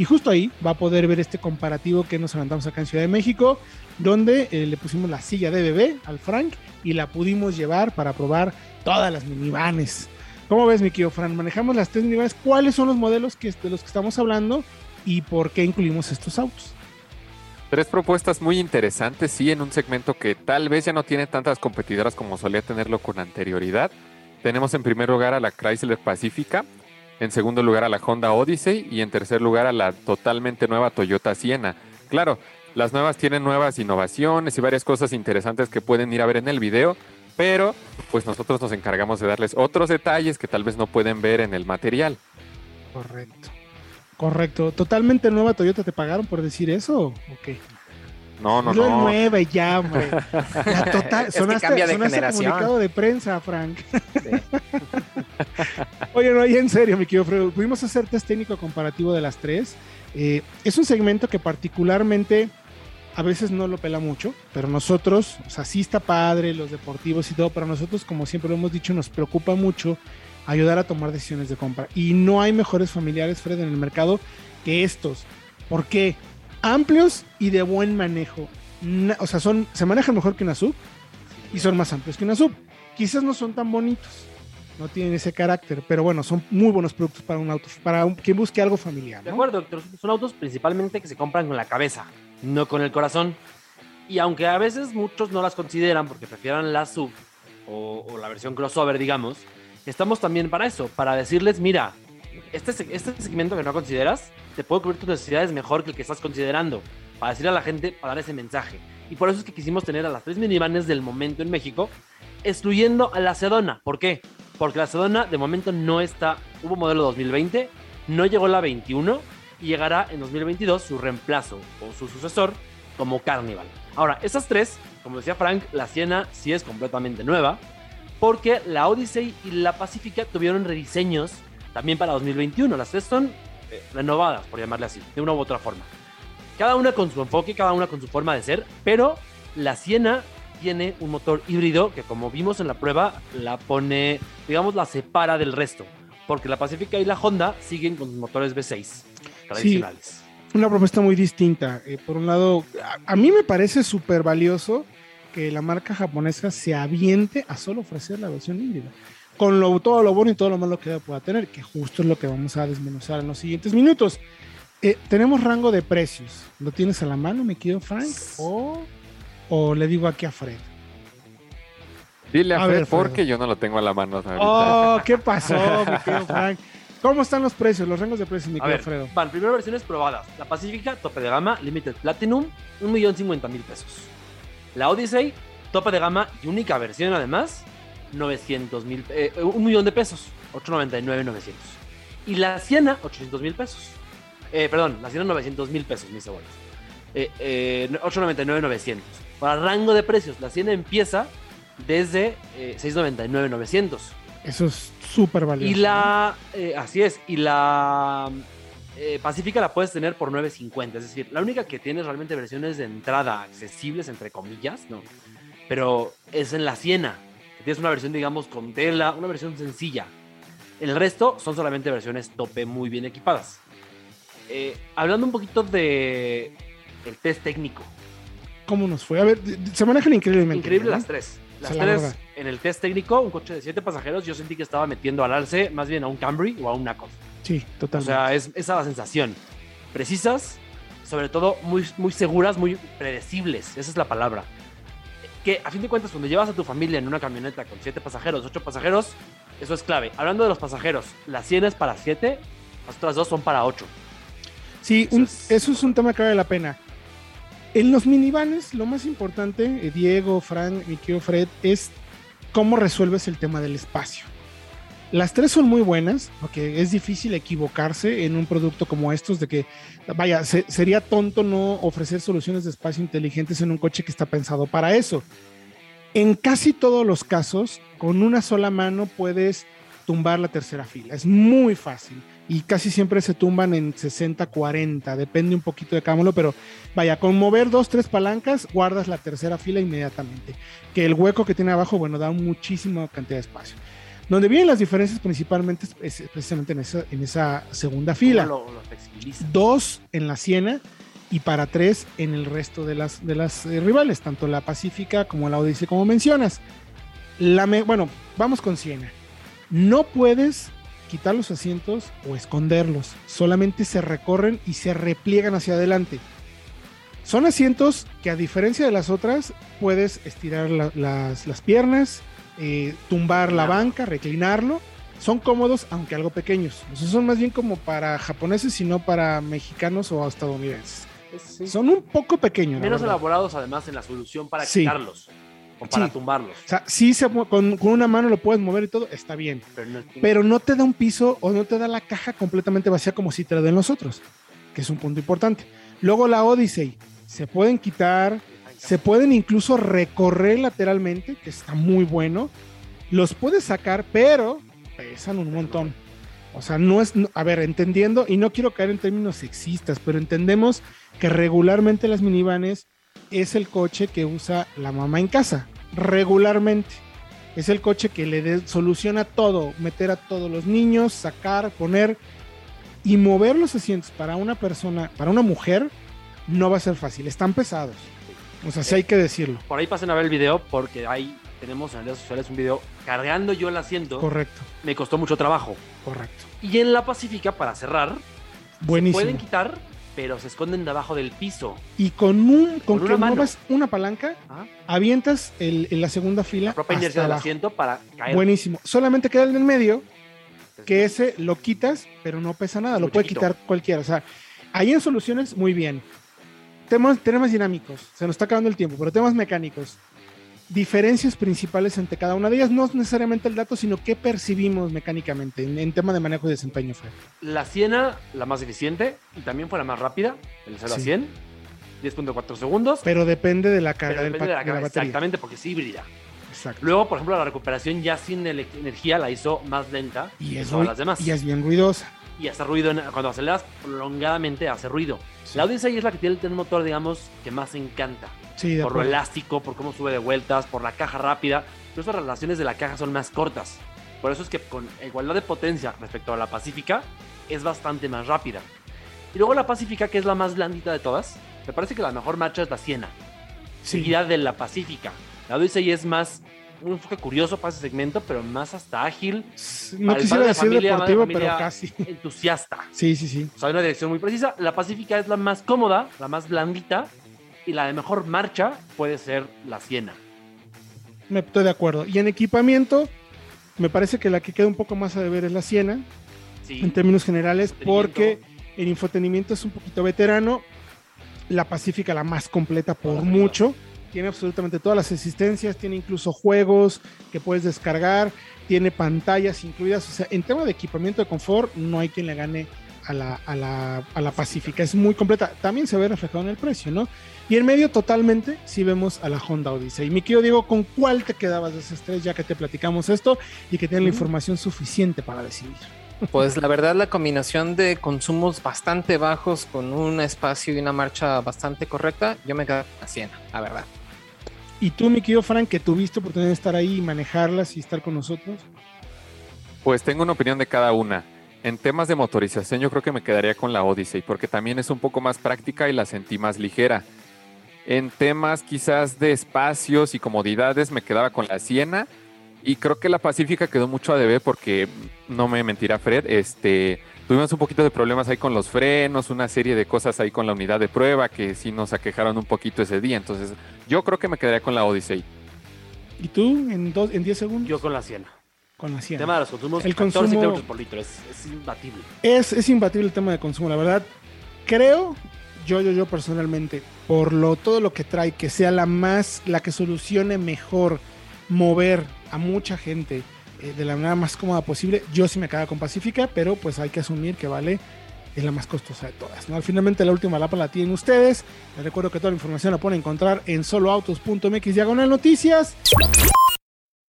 Y justo ahí va a poder ver este comparativo que nos aventamos acá en Ciudad de México, donde eh, le pusimos la silla de bebé al Frank y la pudimos llevar para probar todas las minivanes. ¿Cómo ves, mi querido Fran? Manejamos las tres minivanes. ¿Cuáles son los modelos que, de los que estamos hablando y por qué incluimos estos autos? Tres propuestas muy interesantes, sí, en un segmento que tal vez ya no tiene tantas competidoras como solía tenerlo con anterioridad. Tenemos en primer lugar a la Chrysler Pacifica, en segundo lugar a la Honda Odyssey y en tercer lugar a la totalmente nueva Toyota Siena. Claro, las nuevas tienen nuevas innovaciones y varias cosas interesantes que pueden ir a ver en el video, pero pues nosotros nos encargamos de darles otros detalles que tal vez no pueden ver en el material. Correcto. Correcto. ¿Totalmente nueva Toyota te pagaron por decir eso? Ok. No, no, no. no. nueva y ya, hombre. La total, es que cambia de generación. comunicado de prensa, Frank. Sí. Oye, no, y en serio, mi querido Fredo, pudimos hacer test técnico comparativo de las tres. Eh, es un segmento que particularmente a veces no lo pela mucho, pero nosotros, o sea, sí está padre, los deportivos y todo, pero nosotros, como siempre lo hemos dicho, nos preocupa mucho ayudar a tomar decisiones de compra. Y no hay mejores familiares, Fred, en el mercado que estos. ¿Por qué? Amplios y de buen manejo. o sea, son, se manejan mejor que una sub y son más amplios que una sub. Quizás no son tan bonitos, no tienen ese carácter, pero bueno, son muy buenos productos para un auto, para un, quien busque algo familiar. ¿no? De acuerdo, doctor. Son autos principalmente que se compran con la cabeza, no con el corazón. Y aunque a veces muchos no las consideran porque prefieran la sub o, o la versión crossover, digamos, estamos también para eso, para decirles, mira, este, este segmento que no consideras, te puede cubrir tus necesidades mejor que el que estás considerando, para decirle a la gente, para dar ese mensaje. Y por eso es que quisimos tener a las tres minivanes del momento en México, excluyendo a la Sedona. ¿Por qué? Porque la Sedona de momento no está, hubo modelo 2020, no llegó la 21 y llegará en 2022 su reemplazo o su sucesor como Carnival. Ahora, esas tres, como decía Frank, la Siena sí es completamente nueva, porque la Odyssey y la Pacífica tuvieron rediseños también para 2021. Las tres son eh, renovadas, por llamarle así, de una u otra forma. Cada una con su enfoque, cada una con su forma de ser, pero la Siena tiene un motor híbrido que como vimos en la prueba la pone, digamos, la separa del resto, porque la Pacífica y la Honda siguen con sus motores V6 tradicionales. Sí, una propuesta muy distinta. Eh, por un lado, a, a mí me parece súper valioso que la marca japonesa se aviente a solo ofrecer la versión híbrida. Con lo, todo lo bueno y todo lo malo que pueda tener, que justo es lo que vamos a desmenuzar en los siguientes minutos. Eh, tenemos rango de precios. ¿Lo tienes a la mano, mi querido Frank? ¿O, o le digo aquí a Fred? Dile a, a Fred, ver, porque yo no lo tengo a la mano. Ahorita. Oh, ¿qué pasó, mi querido Frank? ¿Cómo están los precios, los rangos de precios, mi querido Fredo? Van, primero versiones probadas. La Pacífica, tope de gama, Limited Platinum, 1.050.000 pesos. La Odyssey, tope de gama y única versión además, 900 mil, eh, un millón de pesos, 899,900. Y la Siena, 800 mil pesos. Eh, perdón, la Siena, 900 mil pesos, mis cebollas. Eh, eh, 899,900. Para rango de precios, la Siena empieza desde eh, 699,900. Eso es súper valioso. Y la, eh, así es, y la eh, Pacífica la puedes tener por 9.50. Es decir, la única que tiene realmente versiones de entrada accesibles, entre comillas, ¿no? Pero es en la Siena. Tienes una versión, digamos, con tela, una versión sencilla. El resto son solamente versiones tope muy bien equipadas. Eh, hablando un poquito de el test técnico. ¿Cómo nos fue? A ver, se manejan increíblemente. Increíble ¿no? las tres. Las tres, en el test técnico, un coche de siete pasajeros, yo sentí que estaba metiendo al alce más bien a un Camry o a un Nacos. Sí, totalmente. O sea, es, esa la sensación. Precisas, sobre todo muy, muy seguras, muy predecibles. Esa es la palabra. Que a fin de cuentas, cuando llevas a tu familia en una camioneta con siete pasajeros, ocho pasajeros, eso es clave. Hablando de los pasajeros, las 100 es para siete, las otras dos son para ocho. Sí, eso, un, es... eso es un tema que vale la pena. En los minivanes, lo más importante, eh, Diego, Frank, mi querido Fred, es cómo resuelves el tema del espacio. Las tres son muy buenas, porque es difícil equivocarse en un producto como estos, de que, vaya, se, sería tonto no ofrecer soluciones de espacio inteligentes en un coche que está pensado para eso. En casi todos los casos, con una sola mano puedes tumbar la tercera fila. Es muy fácil y casi siempre se tumban en 60-40, depende un poquito de uno, pero vaya, con mover dos, tres palancas, guardas la tercera fila inmediatamente. Que el hueco que tiene abajo, bueno, da muchísima cantidad de espacio. Donde vienen las diferencias principalmente es precisamente en esa, en esa segunda fila. Lo, lo flexibiliza? Dos en la Siena y para tres en el resto de las, de las eh, rivales, tanto la Pacífica como la Odyssey, como mencionas. La me- bueno, vamos con Siena. No puedes quitar los asientos o esconderlos, solamente se recorren y se repliegan hacia adelante. Son asientos que a diferencia de las otras, puedes estirar la- las, las piernas, eh, tumbar la banca, reclinarlo. Son cómodos, aunque algo pequeños. Sea, son más bien como para japoneses, sino para mexicanos o estadounidenses. Es- Son un poco pequeños. Menos elaborados además en la solución para Sí. quitarlos o para Sí. tumbarlos. O sea, sí se con, con una mano lo puedes mover y todo, está bien. Pero no, Pero no te da un piso o no te da la caja completamente vacía como si te la den los otros, que es un punto importante. Luego la Odyssey, se pueden quitar, se pueden incluso recorrer lateralmente, que está muy bueno. Los puedes sacar, pero pesan un montón. O sea, no es, a ver, entendiendo, y no quiero caer en términos sexistas, pero entendemos que regularmente las minivanes es el coche que usa la mamá en casa, regularmente. Es el coche que le dé- soluciona todo, meter a todos los niños, sacar, poner y mover los asientos para una persona, para una mujer, no va a ser fácil, están pesados. O sea, sí hay que decirlo. Por ahí pasen a ver el video porque ahí tenemos en redes sociales un video cargando yo el asiento. Correcto, Me costó mucho trabajo. correcto. Y en la Pacífica, para cerrar, Buenísimo. pueden quitar, pero se esconden debajo del piso. Y con un, con, Con que una una palanca, Ajá. avientas el, en la segunda fila. La propia inercia del asiento para caer. Buenísimo. Solamente queda el del medio, que ese lo quitas, pero no pesa nada, Es lo muy puede chiquito. quitar cualquiera. O sea, ahí en soluciones, muy bien. Temas, temas dinámicos, se nos está acabando el tiempo, pero temas mecánicos. Diferencias principales entre cada una de ellas, no es necesariamente el dato, sino qué percibimos mecánicamente en, en tema de manejo y desempeño, Fred. La Siena, la más eficiente y también fue la más rápida, el 0 a Sí. 100, 10.4 segundos. Pero depende de la carga del depende de la de la carga, exactamente, porque es híbrida. Exacto. Luego, por ejemplo, la recuperación ya sin energía la hizo más lenta Y que es, todas rui- las demás. y es bien ruidosa. Y hace ruido, en- cuando aceleras prolongadamente hace ruido. Sí. La Odyssey es la que tiene el motor, digamos, que más encanta. Sí, de por lo elástico, por cómo sube de vueltas, por la caja rápida. Incluso las relaciones de la caja son más cortas. Por eso es que con igualdad de potencia respecto a la Pacífica, es bastante más rápida. Y luego la Pacífica, que es la más blandita de todas, me parece que la mejor marcha es la Siena, Sí. seguida de la Pacífica. La Odyssey es más un enfoque curioso para ese segmento, pero más hasta ágil, No quisiera decir familia, madre de deportivo, pero casi. entusiasta. Sí, sí, sí. O sea, hay una dirección muy precisa. La Pacífica es la más cómoda, la más blandita, y la de mejor marcha puede ser la Siena. Me estoy de acuerdo. Y en equipamiento, me parece que la que queda un poco más a deber es la Siena, Sí. en términos generales, porque el infotenimiento es un poquito veterano. La Pacífica, la más completa por mucho. Tiene absolutamente todas las existencias, tiene incluso juegos que puedes descargar, tiene pantallas incluidas. O sea, en tema de equipamiento de confort, no hay quien le gane a la, a la, a la Pacífica. Es muy completa. También se ve reflejado en el precio, ¿no? Y en medio, totalmente, sí vemos a la Honda Odyssey. Y mi querido Diego, ¿con cuál te quedabas de esas tres ya que te platicamos esto y que tienen la Mm. información suficiente para decidir? Pues la verdad la combinación de consumos bastante bajos con un espacio y una marcha bastante correcta, yo me quedo la Siena, la verdad. Y tú, mi querido Frank, que tuviste oportunidad de estar ahí y manejarlas y estar con nosotros. Pues tengo una opinión de cada una. En temas de motorización yo creo que me quedaría con la Odyssey porque también es un poco más práctica y la sentí más ligera. En temas quizás de espacios y comodidades me quedaba con la Siena y creo que la Pacífica quedó mucho a deber porque no me mentirá Fred, este tuvimos un poquito de problemas ahí con los frenos, una serie de cosas ahí con la unidad de prueba que sí nos aquejaron un poquito ese día, entonces yo creo que me quedaría con la Odyssey. ¿Y tú, en, dos, en 10 segundos? Yo con la Siena. con la El Siena. tema de los consumos, El 14 consumo- kilómetros por litro, es, es imbatible. Es, es imbatible el tema de consumo, la verdad. Creo, yo, yo, yo personalmente, por lo, todo lo que trae, que sea la más, la que solucione mejor mover a mucha gente eh, de la manera más cómoda posible, yo sí me quedaba con Pacífica, pero pues hay que asumir que vale, es la más costosa de todas. Finalmente la última lapa la tienen ustedes. Les recuerdo que toda la información la pueden encontrar en soloautos.mx diagonal noticias.